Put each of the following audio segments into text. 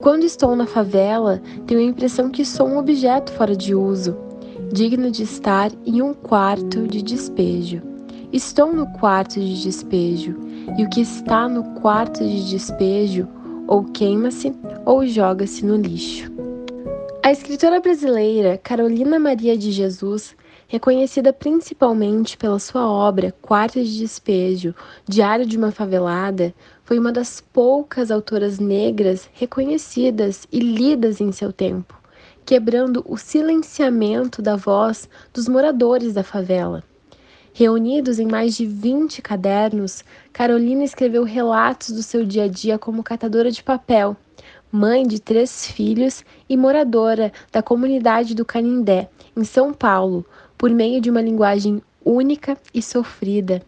Quando estou na favela, tenho a impressão que sou um objeto fora de uso, digno de estar em um quarto de despejo. Estou no quarto de despejo, e o que está no quarto de despejo ou queima-se ou joga-se no lixo. A escritora brasileira Carolina Maria de Jesus, reconhecida principalmente pela sua obra Quarto de Despejo, Diário de uma Favelada, foi uma das poucas autoras negras reconhecidas e lidas em seu tempo, quebrando o silenciamento da voz dos moradores da favela. Reunidos em mais de 20 cadernos, Carolina escreveu relatos do seu dia a dia como catadora de papel, mãe de três filhos e moradora da comunidade do Canindé, em São Paulo, por meio de uma linguagem única e sofrida.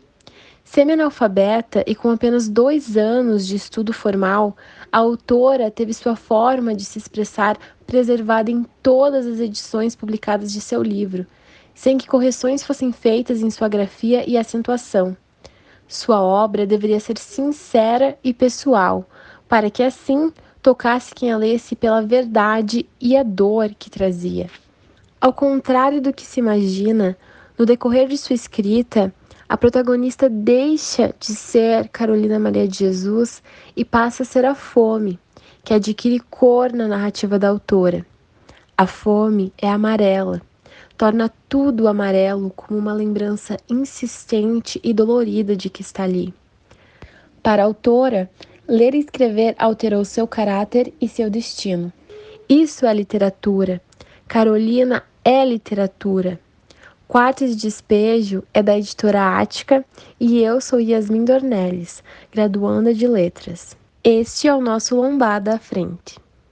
Semi-analfabeta e com apenas dois anos de estudo formal, a autora teve sua forma de se expressar preservada em todas as edições publicadas de seu livro, sem que correções fossem feitas em sua grafia e acentuação. Sua obra deveria ser sincera e pessoal, para que assim tocasse quem a lesse pela verdade e a dor que trazia. Ao contrário do que se imagina, no decorrer de sua escrita, a protagonista deixa de ser Carolina Maria de Jesus e passa a ser a fome, que adquire cor na narrativa da autora. A fome é amarela, torna tudo amarelo como uma lembrança insistente e dolorida de que está ali. Para a autora, ler e escrever alterou seu caráter e seu destino. Isso é literatura. Carolina é literatura. Quarto de Despejo é da editora Ática e eu sou Yasmin Dornelles, graduanda de Letras. Este é o nosso Lombada à Frente.